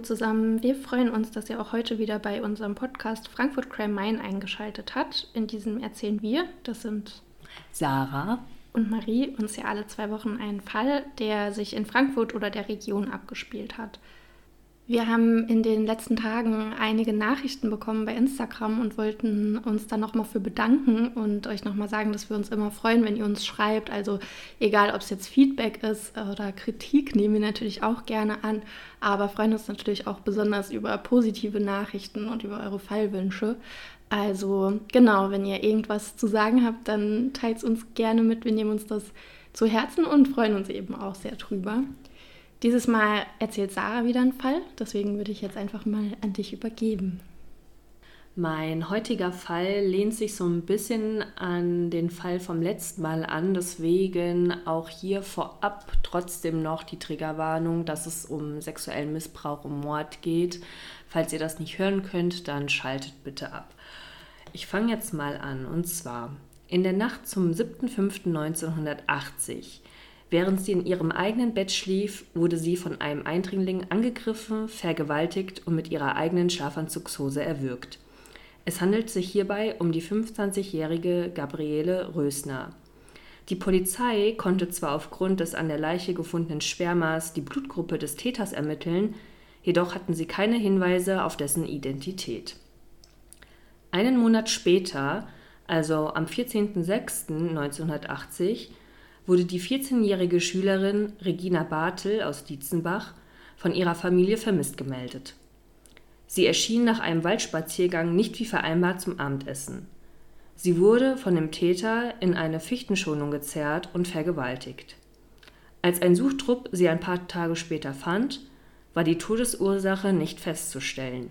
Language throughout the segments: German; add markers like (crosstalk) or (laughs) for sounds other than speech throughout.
Hallo zusammen, wir freuen uns, dass ihr auch heute wieder bei unserem Podcast Frankfurt Crime Main eingeschaltet habt. In diesem erzählen wir, das sind Sarah und Marie, uns ja alle zwei Wochen einen Fall, der sich in Frankfurt oder der Region abgespielt hat. Wir haben in den letzten Tagen einige Nachrichten bekommen bei Instagram und wollten uns da nochmal für bedanken und euch nochmal sagen, dass wir uns immer freuen, wenn ihr uns schreibt. Also egal, ob es jetzt Feedback ist oder Kritik, nehmen wir natürlich auch gerne an, aber freuen uns natürlich auch besonders über positive Nachrichten und über eure Fallwünsche. Also genau, wenn ihr irgendwas zu sagen habt, dann teilt es uns gerne mit. Wir nehmen uns das zu Herzen und freuen uns eben auch sehr drüber. Dieses Mal erzählt Sarah wieder einen Fall, deswegen würde ich jetzt einfach mal an dich übergeben. Mein heutiger Fall lehnt sich so ein bisschen an den Fall vom letzten Mal an, deswegen auch hier vorab trotzdem noch die Triggerwarnung, dass es um sexuellen Missbrauch, um Mord geht. Falls ihr das nicht hören könnt, dann schaltet bitte ab. Ich fange jetzt mal an und zwar in der Nacht zum 7.5.1980 Während sie in ihrem eigenen Bett schlief, wurde sie von einem Eindringling angegriffen, vergewaltigt und mit ihrer eigenen Schlafanzugshose erwürgt. Es handelt sich hierbei um die 25-jährige Gabriele Rösner. Die Polizei konnte zwar aufgrund des an der Leiche gefundenen Spermas die Blutgruppe des Täters ermitteln, jedoch hatten sie keine Hinweise auf dessen Identität. Einen Monat später, also am 14.06.1980, wurde die 14-jährige Schülerin Regina Bartel aus Dietzenbach von ihrer Familie vermisst gemeldet. Sie erschien nach einem Waldspaziergang nicht wie vereinbart zum Abendessen. Sie wurde von dem Täter in eine Fichtenschonung gezerrt und vergewaltigt. Als ein Suchtrupp sie ein paar Tage später fand, war die Todesursache nicht festzustellen.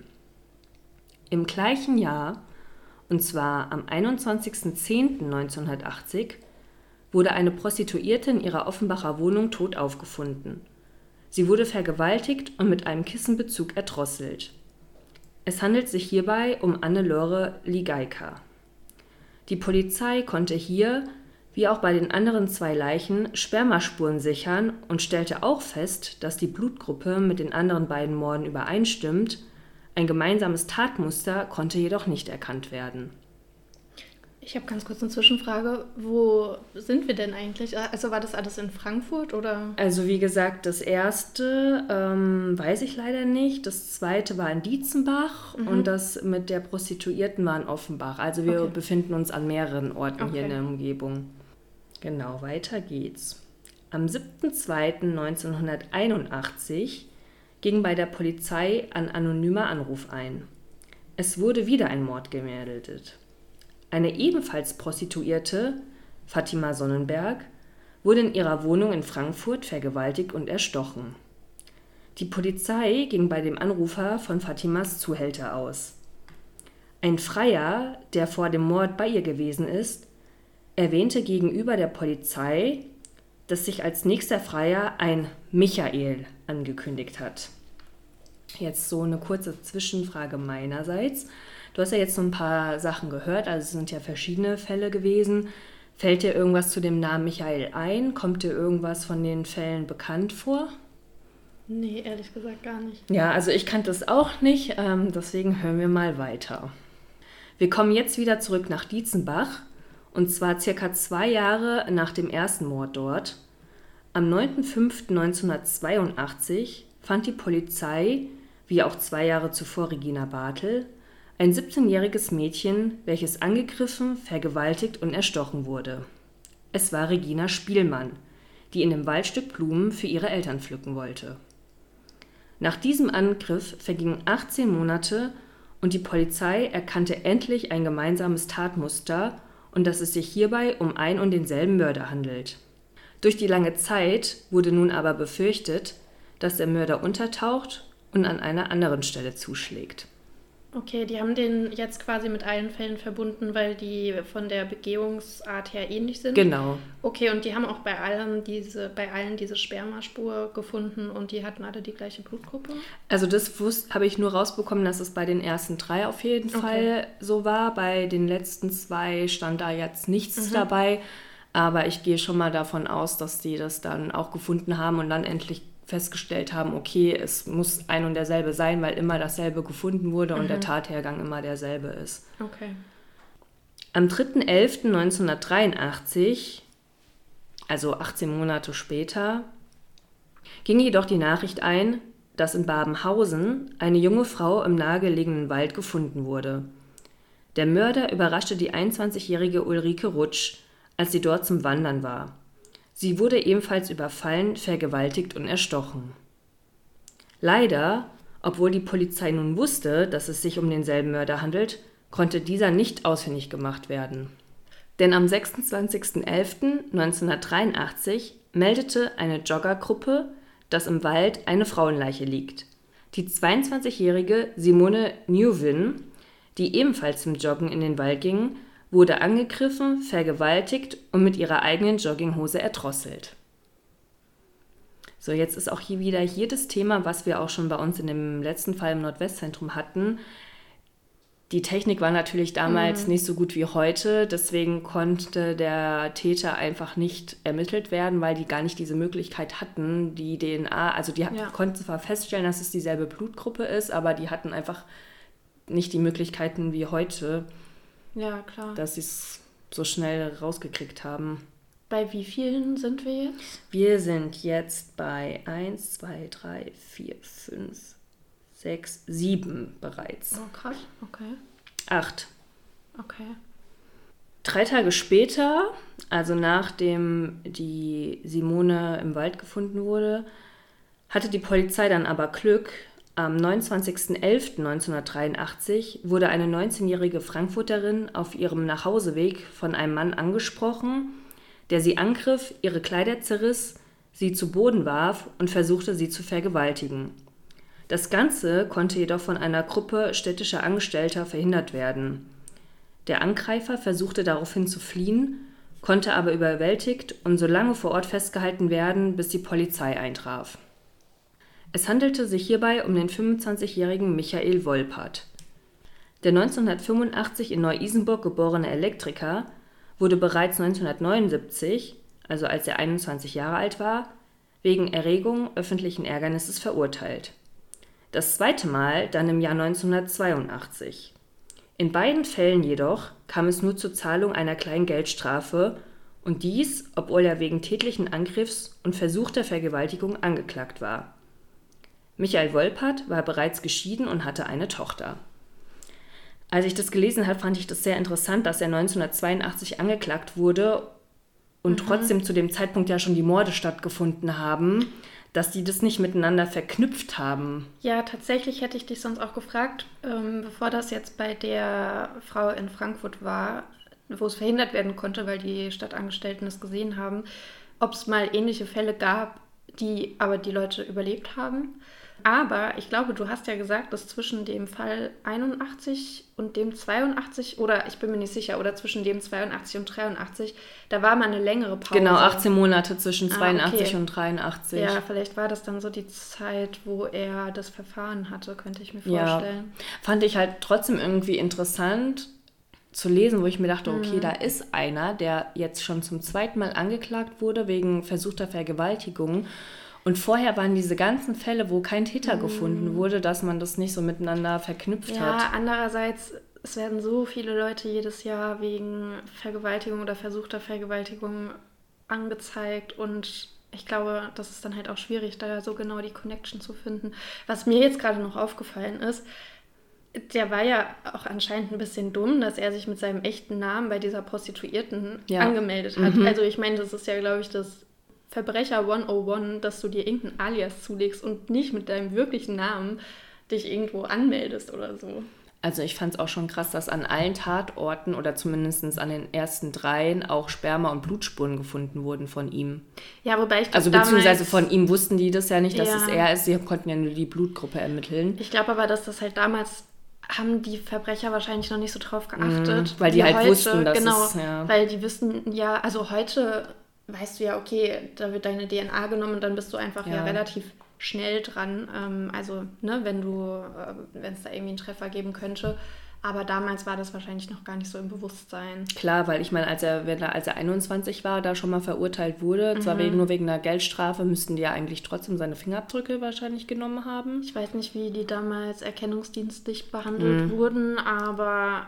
Im gleichen Jahr, und zwar am 21.10.1980, wurde eine Prostituierte in ihrer Offenbacher Wohnung tot aufgefunden. Sie wurde vergewaltigt und mit einem Kissenbezug erdrosselt. Es handelt sich hierbei um Anne-Lore Ligeika. Die Polizei konnte hier, wie auch bei den anderen zwei Leichen, Spermaspuren sichern und stellte auch fest, dass die Blutgruppe mit den anderen beiden Morden übereinstimmt, ein gemeinsames Tatmuster konnte jedoch nicht erkannt werden ich habe ganz kurz eine Zwischenfrage. Wo sind wir denn eigentlich? Also war das alles in Frankfurt oder? Also wie gesagt, das erste ähm, weiß ich leider nicht. Das zweite war in Dietzenbach mhm. und das mit der Prostituierten war in Offenbach. Also wir okay. befinden uns an mehreren Orten okay. hier in der Umgebung. Genau, weiter geht's. Am 7.2.1981 ging bei der Polizei ein anonymer Anruf ein. Es wurde wieder ein Mord gemeldet. Eine ebenfalls Prostituierte, Fatima Sonnenberg, wurde in ihrer Wohnung in Frankfurt vergewaltigt und erstochen. Die Polizei ging bei dem Anrufer von Fatimas Zuhälter aus. Ein Freier, der vor dem Mord bei ihr gewesen ist, erwähnte gegenüber der Polizei, dass sich als nächster Freier ein Michael angekündigt hat. Jetzt so eine kurze Zwischenfrage meinerseits. Du hast ja jetzt so ein paar Sachen gehört, also es sind ja verschiedene Fälle gewesen. Fällt dir irgendwas zu dem Namen Michael ein? Kommt dir irgendwas von den Fällen bekannt vor? Nee, ehrlich gesagt gar nicht. Ja, also ich kannte es auch nicht, ähm, deswegen hören wir mal weiter. Wir kommen jetzt wieder zurück nach Dietzenbach und zwar circa zwei Jahre nach dem ersten Mord dort. Am 9.05.1982 fand die Polizei, wie auch zwei Jahre zuvor Regina Bartel, ein 17-jähriges Mädchen, welches angegriffen, vergewaltigt und erstochen wurde. Es war Regina Spielmann, die in dem Waldstück Blumen für ihre Eltern pflücken wollte. Nach diesem Angriff vergingen 18 Monate und die Polizei erkannte endlich ein gemeinsames Tatmuster und dass es sich hierbei um ein und denselben Mörder handelt. Durch die lange Zeit wurde nun aber befürchtet, dass der Mörder untertaucht und an einer anderen Stelle zuschlägt. Okay, die haben den jetzt quasi mit allen Fällen verbunden, weil die von der Begehungsart her ähnlich sind. Genau. Okay, und die haben auch bei allen diese, bei allen diese Spermaspur gefunden und die hatten alle die gleiche Blutgruppe? Also das habe ich nur rausbekommen, dass es bei den ersten drei auf jeden okay. Fall so war. Bei den letzten zwei stand da jetzt nichts mhm. dabei. Aber ich gehe schon mal davon aus, dass die das dann auch gefunden haben und dann endlich festgestellt haben, okay, es muss ein und derselbe sein, weil immer dasselbe gefunden wurde mhm. und der mhm. Tathergang immer derselbe ist. Okay. Am 3.11.1983, also 18 Monate später, ging jedoch die Nachricht ein, dass in Babenhausen eine junge Frau im nahegelegenen Wald gefunden wurde. Der Mörder überraschte die 21-jährige Ulrike Rutsch, als sie dort zum Wandern war. Sie wurde ebenfalls überfallen, vergewaltigt und erstochen. Leider, obwohl die Polizei nun wusste, dass es sich um denselben Mörder handelt, konnte dieser nicht ausfindig gemacht werden. Denn am 26.11.1983 meldete eine Joggergruppe, dass im Wald eine Frauenleiche liegt. Die 22-jährige Simone Newvin, die ebenfalls zum Joggen in den Wald ging, wurde angegriffen, vergewaltigt und mit ihrer eigenen Jogginghose erdrosselt. So, jetzt ist auch hier wieder hier das Thema, was wir auch schon bei uns in dem letzten Fall im Nordwestzentrum hatten. Die Technik war natürlich damals mhm. nicht so gut wie heute, deswegen konnte der Täter einfach nicht ermittelt werden, weil die gar nicht diese Möglichkeit hatten, die DNA, also die ja. konnten zwar feststellen, dass es dieselbe Blutgruppe ist, aber die hatten einfach nicht die Möglichkeiten wie heute, ja, klar. Dass sie es so schnell rausgekriegt haben. Bei wie vielen sind wir jetzt? Wir sind jetzt bei 1, 2, 3, 4, 5, 6, 7 bereits. Oh, krass. Okay. 8. Okay. Drei Tage später, also nachdem die Simone im Wald gefunden wurde, hatte die Polizei dann aber Glück, am 29.11.1983 wurde eine 19-jährige Frankfurterin auf ihrem Nachhauseweg von einem Mann angesprochen, der sie angriff, ihre Kleider zerriss, sie zu Boden warf und versuchte, sie zu vergewaltigen. Das Ganze konnte jedoch von einer Gruppe städtischer Angestellter verhindert werden. Der Angreifer versuchte daraufhin zu fliehen, konnte aber überwältigt und so lange vor Ort festgehalten werden, bis die Polizei eintraf. Es handelte sich hierbei um den 25-jährigen Michael Wolpert. Der 1985 in Neu-Isenburg geborene Elektriker wurde bereits 1979, also als er 21 Jahre alt war, wegen Erregung öffentlichen Ärgernisses verurteilt. Das zweite Mal dann im Jahr 1982. In beiden Fällen jedoch kam es nur zur Zahlung einer kleinen Geldstrafe und dies, obwohl er wegen tätlichen Angriffs und versuchter Vergewaltigung angeklagt war. Michael Wolpert war bereits geschieden und hatte eine Tochter. Als ich das gelesen habe, fand ich das sehr interessant, dass er 1982 angeklagt wurde und mhm. trotzdem zu dem Zeitpunkt ja schon die Morde stattgefunden haben, dass die das nicht miteinander verknüpft haben. Ja, tatsächlich hätte ich dich sonst auch gefragt, ähm, bevor das jetzt bei der Frau in Frankfurt war, wo es verhindert werden konnte, weil die Stadtangestellten es gesehen haben, ob es mal ähnliche Fälle gab, die aber die Leute überlebt haben. Aber ich glaube, du hast ja gesagt, dass zwischen dem Fall 81 und dem 82, oder ich bin mir nicht sicher, oder zwischen dem 82 und 83, da war mal eine längere Pause. Genau, 18 Monate zwischen 82 ah, okay. und 83. Ja, vielleicht war das dann so die Zeit, wo er das Verfahren hatte, könnte ich mir vorstellen. Ja, fand ich halt trotzdem irgendwie interessant zu lesen, wo ich mir dachte, okay, mhm. da ist einer, der jetzt schon zum zweiten Mal angeklagt wurde wegen versuchter Vergewaltigung und vorher waren diese ganzen Fälle, wo kein Täter mhm. gefunden wurde, dass man das nicht so miteinander verknüpft ja, hat. Ja, andererseits, es werden so viele Leute jedes Jahr wegen Vergewaltigung oder versuchter Vergewaltigung angezeigt und ich glaube, das ist dann halt auch schwierig, da so genau die Connection zu finden. Was mir jetzt gerade noch aufgefallen ist, der war ja auch anscheinend ein bisschen dumm, dass er sich mit seinem echten Namen bei dieser Prostituierten ja. angemeldet hat. Mhm. Also ich meine, das ist ja, glaube ich, das Verbrecher 101, dass du dir irgendein Alias zulegst und nicht mit deinem wirklichen Namen dich irgendwo anmeldest oder so. Also ich fand es auch schon krass, dass an allen Tatorten oder zumindest an den ersten dreien auch Sperma- und Blutspuren gefunden wurden von ihm. Ja, wobei ich Also beziehungsweise von ihm wussten die das ja nicht, dass ja. es er ist. Sie konnten ja nur die Blutgruppe ermitteln. Ich glaube aber, dass das halt damals haben die Verbrecher wahrscheinlich noch nicht so drauf geachtet. Mhm, weil die halt heute, wussten, dass genau, es, ja. weil die wissen ja, also heute weißt du ja, okay, da wird deine DNA genommen und dann bist du einfach ja, ja relativ schnell dran. Ähm, also, ne, wenn du, äh, wenn es da irgendwie einen Treffer geben könnte. Aber damals war das wahrscheinlich noch gar nicht so im Bewusstsein. Klar, weil ich meine, als er, wenn er, als er 21 war, da schon mal verurteilt wurde, mhm. zwar wegen, nur wegen einer Geldstrafe, müssten die ja eigentlich trotzdem seine Fingerabdrücke wahrscheinlich genommen haben. Ich weiß nicht, wie die damals erkennungsdienstlich behandelt mhm. wurden, aber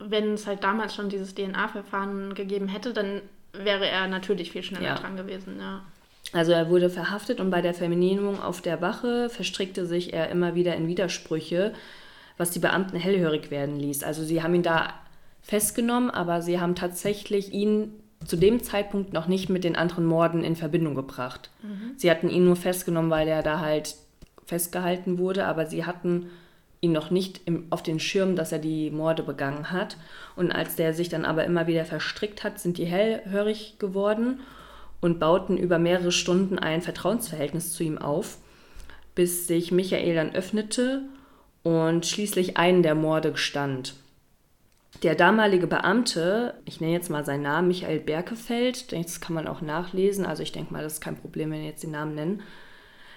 wenn es halt damals schon dieses DNA-Verfahren gegeben hätte, dann wäre er natürlich viel schneller ja. dran gewesen, ja. Also er wurde verhaftet und bei der Vernehmung auf der Wache verstrickte sich er immer wieder in Widersprüche, was die Beamten hellhörig werden ließ. Also sie haben ihn da festgenommen, aber sie haben tatsächlich ihn zu dem Zeitpunkt noch nicht mit den anderen Morden in Verbindung gebracht. Mhm. Sie hatten ihn nur festgenommen, weil er da halt festgehalten wurde, aber sie hatten ihn noch nicht im, auf den Schirm, dass er die Morde begangen hat. Und als der sich dann aber immer wieder verstrickt hat, sind die hellhörig geworden und bauten über mehrere Stunden ein Vertrauensverhältnis zu ihm auf, bis sich Michael dann öffnete und schließlich einen der Morde gestand. Der damalige Beamte, ich nenne jetzt mal seinen Namen, Michael Berkefeld, das kann man auch nachlesen, also ich denke mal, das ist kein Problem, wenn wir jetzt den Namen nennen,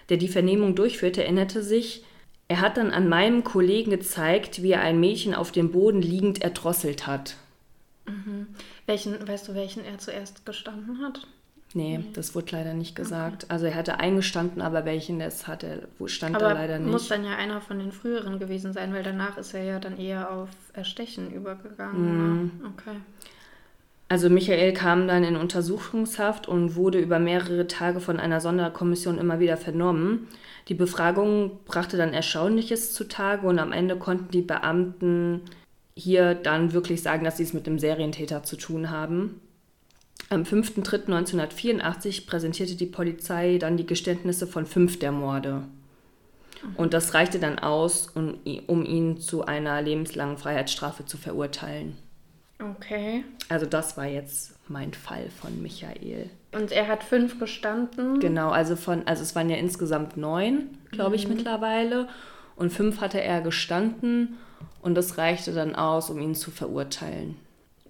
der die Vernehmung durchführte, erinnerte sich, er hat dann an meinem Kollegen gezeigt, wie er ein Mädchen auf dem Boden liegend erdrosselt hat. Mhm. Welchen, weißt du, welchen er zuerst gestanden hat? Nee, mhm. das wurde leider nicht gesagt. Okay. Also er hatte eingestanden, aber welchen das hat er, stand aber da leider nicht. muss dann ja einer von den früheren gewesen sein, weil danach ist er ja dann eher auf Erstechen übergegangen. Mhm. Okay. Also Michael kam dann in Untersuchungshaft und wurde über mehrere Tage von einer Sonderkommission immer wieder vernommen. Die Befragung brachte dann Erstaunliches zutage und am Ende konnten die Beamten hier dann wirklich sagen, dass sie es mit dem Serientäter zu tun haben. Am 5.3.1984 präsentierte die Polizei dann die Geständnisse von fünf der Morde. Und das reichte dann aus, um, um ihn zu einer lebenslangen Freiheitsstrafe zu verurteilen. Okay. Also das war jetzt mein Fall von Michael. Und er hat fünf gestanden? Genau, also von, also es waren ja insgesamt neun, glaube ich, mhm. mittlerweile. Und fünf hatte er gestanden und das reichte dann aus, um ihn zu verurteilen.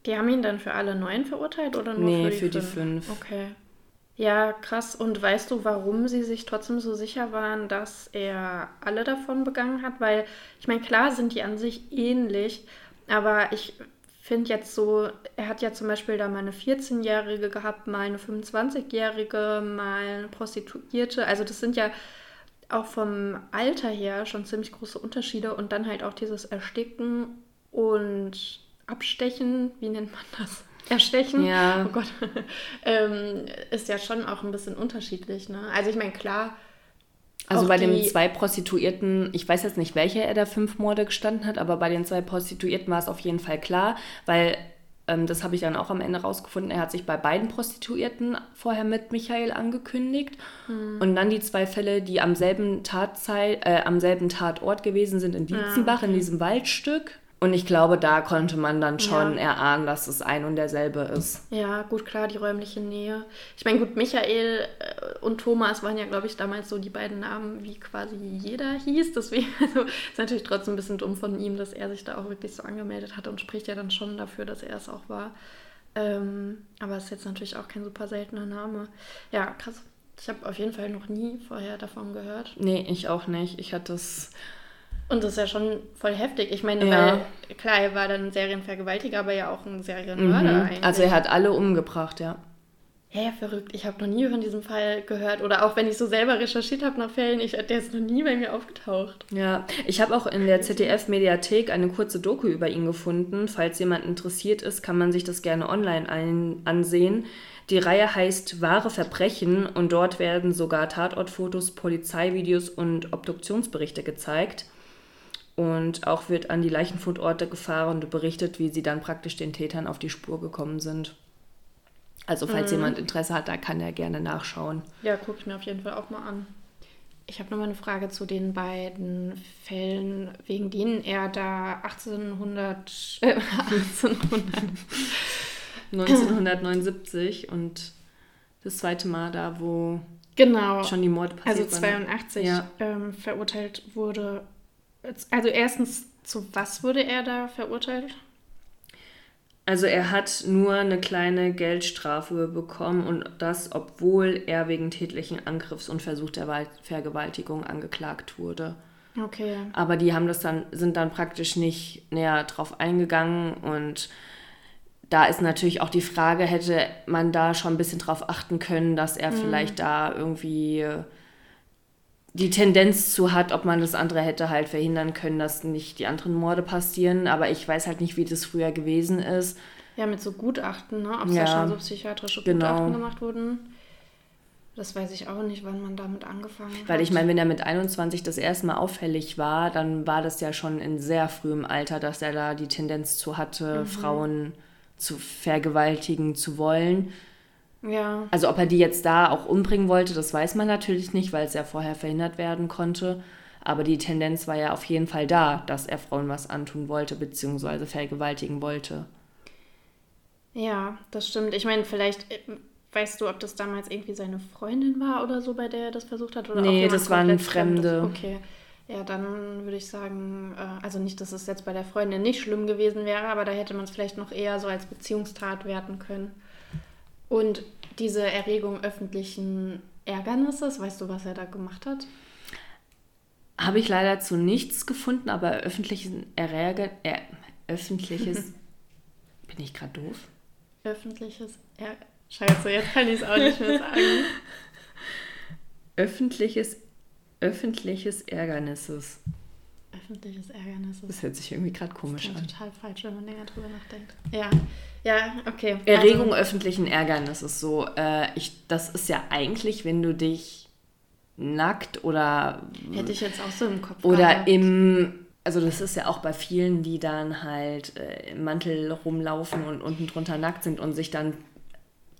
Die haben ihn dann für alle neun verurteilt oder nur nee, für die, für fünf? die fünf? Okay. Ja, krass. Und weißt du, warum sie sich trotzdem so sicher waren, dass er alle davon begangen hat? Weil, ich meine, klar sind die an sich ähnlich, aber ich finde jetzt so, er hat ja zum Beispiel da mal eine 14-Jährige gehabt, mal eine 25-Jährige, mal eine Prostituierte. Also das sind ja auch vom Alter her schon ziemlich große Unterschiede und dann halt auch dieses Ersticken und Abstechen, wie nennt man das? Erstechen, ja. oh Gott, (laughs) ähm, ist ja schon auch ein bisschen unterschiedlich. Ne? Also ich meine, klar. Also bei den zwei Prostituierten, ich weiß jetzt nicht, welche er da fünf Morde gestanden hat, aber bei den zwei Prostituierten war es auf jeden Fall klar, weil ähm, das habe ich dann auch am Ende rausgefunden, er hat sich bei beiden Prostituierten vorher mit Michael angekündigt. Hm. Und dann die zwei Fälle, die am selben, Tatzeit, äh, am selben Tatort gewesen sind in Dietzenbach, ja, okay. in diesem Waldstück. Und ich glaube, da konnte man dann schon ja. erahnen, dass es ein und derselbe ist. Ja, gut, klar, die räumliche Nähe. Ich meine, gut, Michael äh, und Thomas waren ja, glaube ich, damals so die beiden Namen, wie quasi jeder hieß. Deswegen (laughs) also, ist natürlich trotzdem ein bisschen dumm von ihm, dass er sich da auch wirklich so angemeldet hat und spricht ja dann schon dafür, dass er es auch war. Ähm, aber es ist jetzt natürlich auch kein super seltener Name. Ja, krass. Ich habe auf jeden Fall noch nie vorher davon gehört. Nee, ich auch nicht. Ich hatte es und das ist ja schon voll heftig. Ich meine, ja. weil, klar, er war dann Serienvergewaltiger, aber ja auch ein Serienmörder mhm. eigentlich. Also er hat alle umgebracht, ja. Ja, ja, verrückt. Ich habe noch nie von diesem Fall gehört. Oder auch wenn ich so selber recherchiert habe nach Fällen, ich, der ist noch nie bei mir aufgetaucht. Ja, ich habe auch in der ZDF-Mediathek eine kurze Doku über ihn gefunden. Falls jemand interessiert ist, kann man sich das gerne online ein ansehen. Die Reihe heißt Wahre Verbrechen und dort werden sogar Tatortfotos, Polizeivideos und Obduktionsberichte gezeigt. Und auch wird an die Leichenfundorte gefahren und berichtet, wie sie dann praktisch den Tätern auf die Spur gekommen sind. Also falls mhm. jemand Interesse hat, da kann er gerne nachschauen. Ja, gucke ich mir auf jeden Fall auch mal an. Ich habe nochmal eine Frage zu den beiden Fällen, wegen denen er da 1800, äh, 1800 1979 und das zweite Mal da, wo genau. schon die Morde passiert Also 82 ja. ähm, verurteilt wurde also erstens, zu was wurde er da verurteilt? Also er hat nur eine kleine Geldstrafe bekommen und das, obwohl er wegen tätlichen Angriffs und Versuch der Vergewaltigung angeklagt wurde. Okay. Aber die haben das dann, sind dann praktisch nicht näher drauf eingegangen und da ist natürlich auch die Frage, hätte man da schon ein bisschen drauf achten können, dass er mhm. vielleicht da irgendwie die Tendenz zu hat, ob man das andere hätte halt verhindern können, dass nicht die anderen Morde passieren. Aber ich weiß halt nicht, wie das früher gewesen ist. Ja, mit so Gutachten, ne? Ob ja, da schon so psychiatrische genau. Gutachten gemacht wurden. Das weiß ich auch nicht, wann man damit angefangen hat. Weil ich meine, wenn er mit 21 das erste Mal auffällig war, dann war das ja schon in sehr frühem Alter, dass er da die Tendenz zu hatte, mhm. Frauen zu vergewaltigen zu wollen. Ja. Also ob er die jetzt da auch umbringen wollte, das weiß man natürlich nicht, weil es ja vorher verhindert werden konnte. Aber die Tendenz war ja auf jeden Fall da, dass er Frauen was antun wollte, beziehungsweise vergewaltigen wollte. Ja, das stimmt. Ich meine, vielleicht äh, weißt du, ob das damals irgendwie seine Freundin war oder so, bei der er das versucht hat? Oder nee, das waren Fremde. Okay. Ja, dann würde ich sagen, äh, also nicht, dass es jetzt bei der Freundin nicht schlimm gewesen wäre, aber da hätte man es vielleicht noch eher so als Beziehungstat werten können. Und diese Erregung öffentlichen Ärgernisses, weißt du, was er da gemacht hat? Habe ich leider zu nichts gefunden, aber öffentliches Erreger, äh, öffentliches, (laughs) bin ich gerade doof? Öffentliches Ärger, scheiße, jetzt kann ich es auch nicht mehr sagen. (laughs) öffentliches öffentliches Ärgernisses. Öffentliches Ärgernisses. Das hört sich irgendwie gerade komisch das an. total falsch, wenn man länger drüber nachdenkt. Ja, ja, okay. Erregung also, öffentlichen Ärgernisses. So, äh, ich, das ist ja eigentlich, wenn du dich nackt oder. Hätte ich jetzt auch so im Kopf. Oder gehabt. im. Also, das ist ja auch bei vielen, die dann halt äh, im Mantel rumlaufen und unten drunter nackt sind und sich dann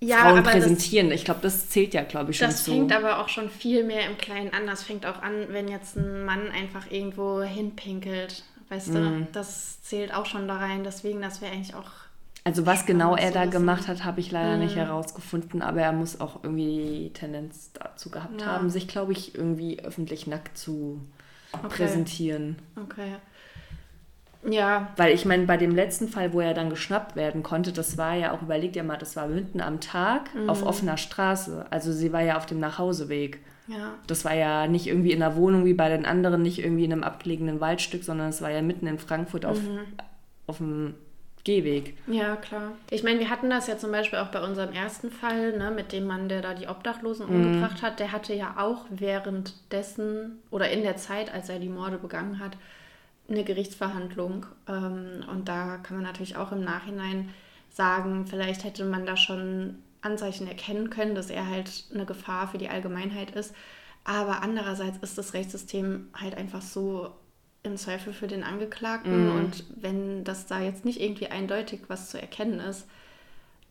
ja, Frauen präsentieren. Das, ich glaube, das zählt ja, glaube ich, schon das so. Das fängt aber auch schon viel mehr im Kleinen an. Das fängt auch an, wenn jetzt ein Mann einfach irgendwo hinpinkelt. Weißt mm. du, mhm. das zählt auch schon da rein. Deswegen, das wäre eigentlich auch. Also, was genau er da gemacht hat, habe ich leider mm. nicht mhm. herausgefunden. Aber er muss auch irgendwie die Tendenz dazu gehabt ja. haben, sich, glaube ich, irgendwie öffentlich nackt zu okay. präsentieren. Okay. Ja. Weil ich meine, bei dem letzten Fall, wo er dann geschnappt werden konnte, das war ja auch, überlegt ihr mal, das war mitten am Tag mhm. auf offener Straße. Also sie war ja auf dem Nachhauseweg. Ja. Das war ja nicht irgendwie in der Wohnung wie bei den anderen, nicht irgendwie in einem abgelegenen Waldstück, sondern es war ja mitten in Frankfurt auf, mhm. auf dem Gehweg. Ja, klar. Ich meine, wir hatten das ja zum Beispiel auch bei unserem ersten Fall, ne, mit dem Mann, der da die Obdachlosen mhm. umgebracht hat. Der hatte ja auch währenddessen oder in der Zeit, als er die Morde begangen hat, eine Gerichtsverhandlung. Ähm, und da kann man natürlich auch im Nachhinein sagen, vielleicht hätte man da schon Anzeichen erkennen können, dass er halt eine Gefahr für die Allgemeinheit ist. Aber andererseits ist das Rechtssystem halt einfach so im Zweifel für den Angeklagten. Mhm. Und wenn das da jetzt nicht irgendwie eindeutig was zu erkennen ist,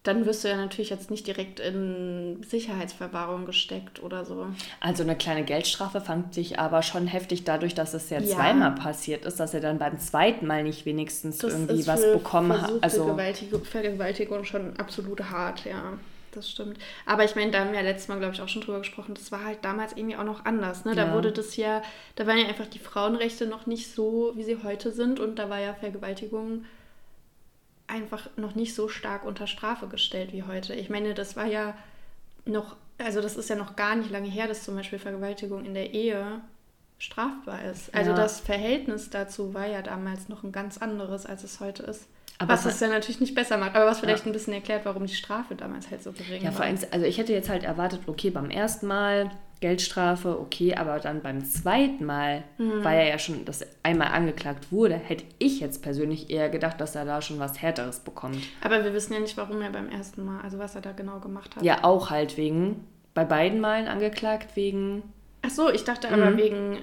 dann wirst du ja natürlich jetzt nicht direkt in Sicherheitsverwahrung gesteckt oder so. Also eine kleine Geldstrafe fand sich aber schon heftig dadurch, dass es ja, ja. zweimal passiert ist, dass er dann beim zweiten Mal nicht wenigstens das irgendwie was bekommen hat. Also Vergewaltigung, Vergewaltigung schon absolut hart, ja. Das stimmt. Aber ich meine, da haben wir ja letztes Mal, glaube ich, auch schon drüber gesprochen, das war halt damals irgendwie auch noch anders. Ne? Da ja. wurde das ja, da waren ja einfach die Frauenrechte noch nicht so, wie sie heute sind und da war ja Vergewaltigung einfach noch nicht so stark unter Strafe gestellt wie heute. Ich meine, das war ja noch, also das ist ja noch gar nicht lange her, dass zum Beispiel Vergewaltigung in der Ehe strafbar ist. Also ja. das Verhältnis dazu war ja damals noch ein ganz anderes, als es heute ist. Aber was es ja natürlich nicht besser macht, aber was vielleicht ja. ein bisschen erklärt, warum die Strafe damals halt so gering ja, war. Ja, vor allem, also ich hätte jetzt halt erwartet, okay, beim ersten Mal Geldstrafe, okay, aber dann beim zweiten Mal, mhm. weil er ja schon das einmal angeklagt wurde, hätte ich jetzt persönlich eher gedacht, dass er da schon was Härteres bekommt. Aber wir wissen ja nicht, warum er beim ersten Mal, also was er da genau gemacht hat. Ja, auch halt wegen, bei beiden Malen angeklagt wegen. Ach so, ich dachte aber mhm. wegen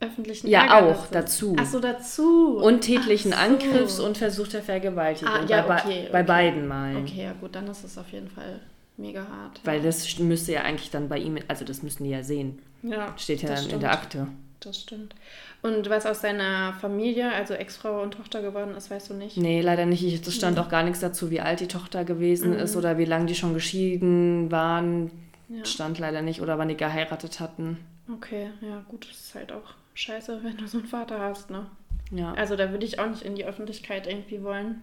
öffentlichen Ja, auch dazu. Ach so, dazu. Und tätlichen so. Angriffs und versuchter Vergewaltigung. Ah, ja, bei, okay, bei beiden Malen. Okay, ja gut, dann ist es auf jeden Fall mega hart. Weil das müsste ja eigentlich dann bei ihm, also das müssten die ja sehen. Ja. Steht ja dann stimmt. in der Akte. Das stimmt. Und was aus seiner Familie, also Ex-Frau und Tochter geworden ist, weißt du nicht? Nee, leider nicht. Es stand mhm. auch gar nichts dazu, wie alt die Tochter gewesen mhm. ist oder wie lange die schon geschieden waren. Ja. Stand leider nicht oder wann die geheiratet hatten. Okay, ja gut, das ist halt auch scheiße, wenn du so einen Vater hast, ne? Ja. Also da würde ich auch nicht in die Öffentlichkeit irgendwie wollen.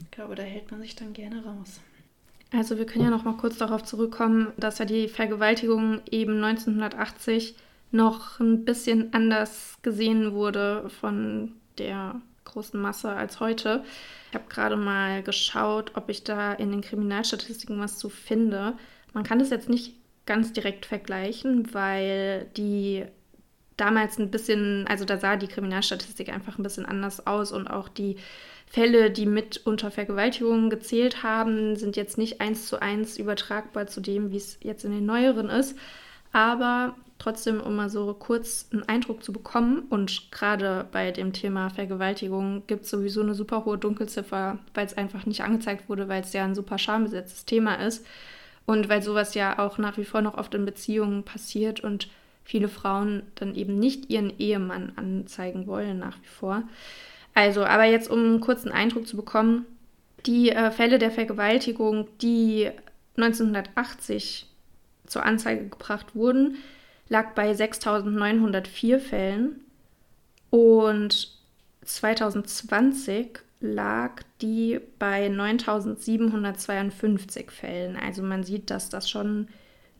Ich glaube, da hält man sich dann gerne raus. Also wir können ja noch mal kurz darauf zurückkommen, dass ja die Vergewaltigung eben 1980 noch ein bisschen anders gesehen wurde von der großen Masse als heute. Ich habe gerade mal geschaut, ob ich da in den Kriminalstatistiken was zu finde. Man kann das jetzt nicht ganz direkt vergleichen, weil die damals ein bisschen, also da sah die Kriminalstatistik einfach ein bisschen anders aus und auch die Fälle, die mit unter Vergewaltigungen gezählt haben, sind jetzt nicht eins zu eins übertragbar zu dem, wie es jetzt in den neueren ist. Aber trotzdem, um mal so kurz einen Eindruck zu bekommen, und gerade bei dem Thema Vergewaltigung gibt es sowieso eine super hohe Dunkelziffer, weil es einfach nicht angezeigt wurde, weil es ja ein super schambesetztes Thema ist. Und weil sowas ja auch nach wie vor noch oft in Beziehungen passiert und viele Frauen dann eben nicht ihren Ehemann anzeigen wollen nach wie vor. Also, aber jetzt um einen kurzen Eindruck zu bekommen, die äh, Fälle der Vergewaltigung, die 1980 zur Anzeige gebracht wurden, lag bei 6.904 Fällen und 2020 lag die bei 9.752 Fällen. Also man sieht, dass das schon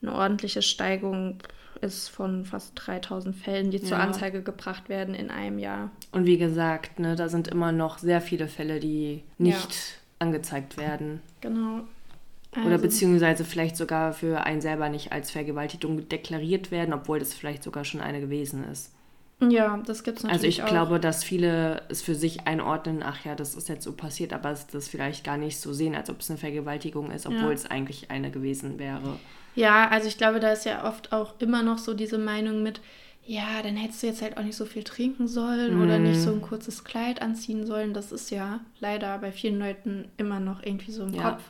eine ordentliche Steigung ist von fast 3000 Fällen, die ja. zur Anzeige gebracht werden in einem Jahr. Und wie gesagt, ne, da sind immer noch sehr viele Fälle, die nicht ja. angezeigt werden. Genau. Also. Oder beziehungsweise vielleicht sogar für einen selber nicht als Vergewaltigung deklariert werden, obwohl das vielleicht sogar schon eine gewesen ist. Ja, das gibt es natürlich. Also ich auch. glaube, dass viele es für sich einordnen, ach ja, das ist jetzt so passiert, aber das vielleicht gar nicht so sehen, als ob es eine Vergewaltigung ist, obwohl ja. es eigentlich eine gewesen wäre. Ja, also ich glaube, da ist ja oft auch immer noch so diese Meinung mit, ja, dann hättest du jetzt halt auch nicht so viel trinken sollen mm. oder nicht so ein mhm. kurzes Kleid anziehen sollen. Das ist ja leider bei vielen Leuten immer noch irgendwie so im ja. Kopf.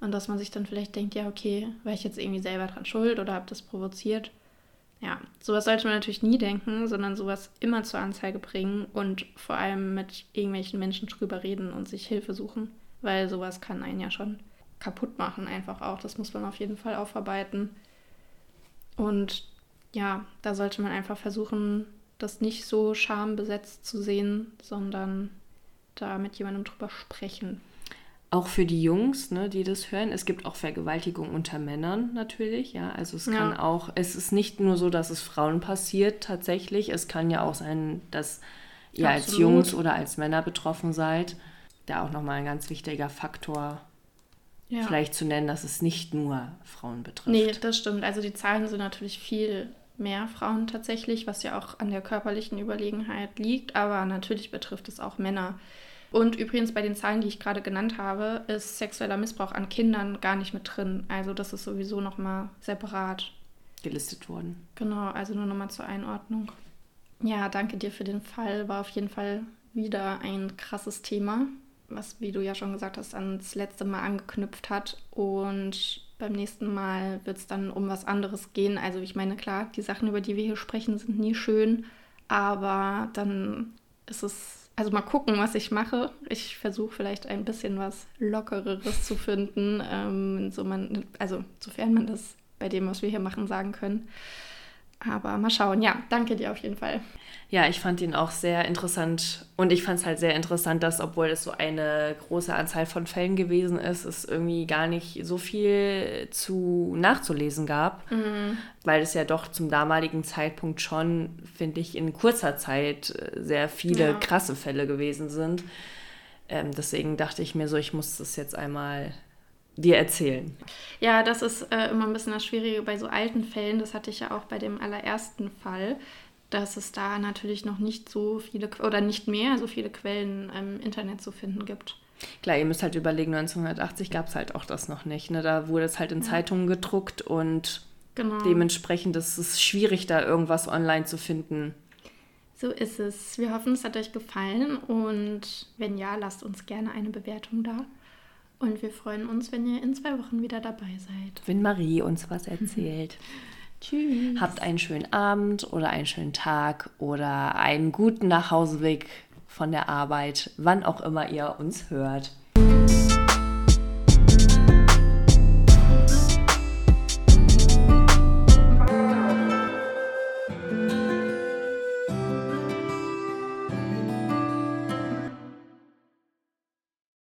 Und dass man sich dann vielleicht denkt, ja, okay, war ich jetzt irgendwie selber dran schuld oder habe das provoziert. Ja, sowas sollte man natürlich nie denken, sondern sowas immer zur Anzeige bringen und vor allem mit irgendwelchen Menschen drüber reden und sich Hilfe suchen, weil sowas kann einen ja schon kaputt machen, einfach auch. Das muss man auf jeden Fall aufarbeiten. Und ja, da sollte man einfach versuchen, das nicht so schambesetzt zu sehen, sondern da mit jemandem drüber sprechen. Auch für die Jungs, ne, die das hören, es gibt auch Vergewaltigung unter Männern natürlich, ja. Also es kann ja. auch, es ist nicht nur so, dass es Frauen passiert tatsächlich. Es kann ja auch sein, dass ihr Absolut. als Jungs oder als Männer betroffen seid. Da auch nochmal ein ganz wichtiger Faktor ja. vielleicht zu nennen, dass es nicht nur Frauen betrifft. Nee, das stimmt. Also die Zahlen sind natürlich viel mehr Frauen tatsächlich, was ja auch an der körperlichen Überlegenheit liegt, aber natürlich betrifft es auch Männer. Und übrigens bei den Zahlen, die ich gerade genannt habe, ist sexueller Missbrauch an Kindern gar nicht mit drin. Also das ist sowieso nochmal separat gelistet worden. Genau, also nur nochmal zur Einordnung. Ja, danke dir für den Fall. War auf jeden Fall wieder ein krasses Thema was, wie du ja schon gesagt hast, ans letzte Mal angeknüpft hat. Und beim nächsten Mal wird es dann um was anderes gehen. Also ich meine, klar, die Sachen, über die wir hier sprechen, sind nie schön, aber dann ist es, also mal gucken, was ich mache. Ich versuche vielleicht ein bisschen was Lockereres zu finden, ähm, so man, also sofern man das bei dem, was wir hier machen, sagen können. Aber mal schauen. Ja, danke dir auf jeden Fall. Ja, ich fand ihn auch sehr interessant. Und ich fand es halt sehr interessant, dass, obwohl es so eine große Anzahl von Fällen gewesen ist, es irgendwie gar nicht so viel zu nachzulesen gab. Mhm. Weil es ja doch zum damaligen Zeitpunkt schon, finde ich, in kurzer Zeit äh, sehr viele ja. krasse Fälle gewesen sind. Ähm, deswegen dachte ich mir so, ich muss das jetzt einmal dir erzählen. Ja, das ist äh, immer ein bisschen das Schwierige bei so alten Fällen. Das hatte ich ja auch bei dem allerersten Fall, dass es da natürlich noch nicht so viele oder nicht mehr so viele Quellen im Internet zu finden gibt. Klar, ihr müsst halt überlegen, 1980 gab es halt auch das noch nicht. Ne? Da wurde es halt in ja. Zeitungen gedruckt und genau. dementsprechend ist es schwierig, da irgendwas online zu finden. So ist es. Wir hoffen, es hat euch gefallen und wenn ja, lasst uns gerne eine Bewertung da. Und wir freuen uns, wenn ihr in zwei Wochen wieder dabei seid. Wenn Marie uns was erzählt. (laughs) Tschüss. Habt einen schönen Abend oder einen schönen Tag oder einen guten Nachhauseweg von der Arbeit, wann auch immer ihr uns hört.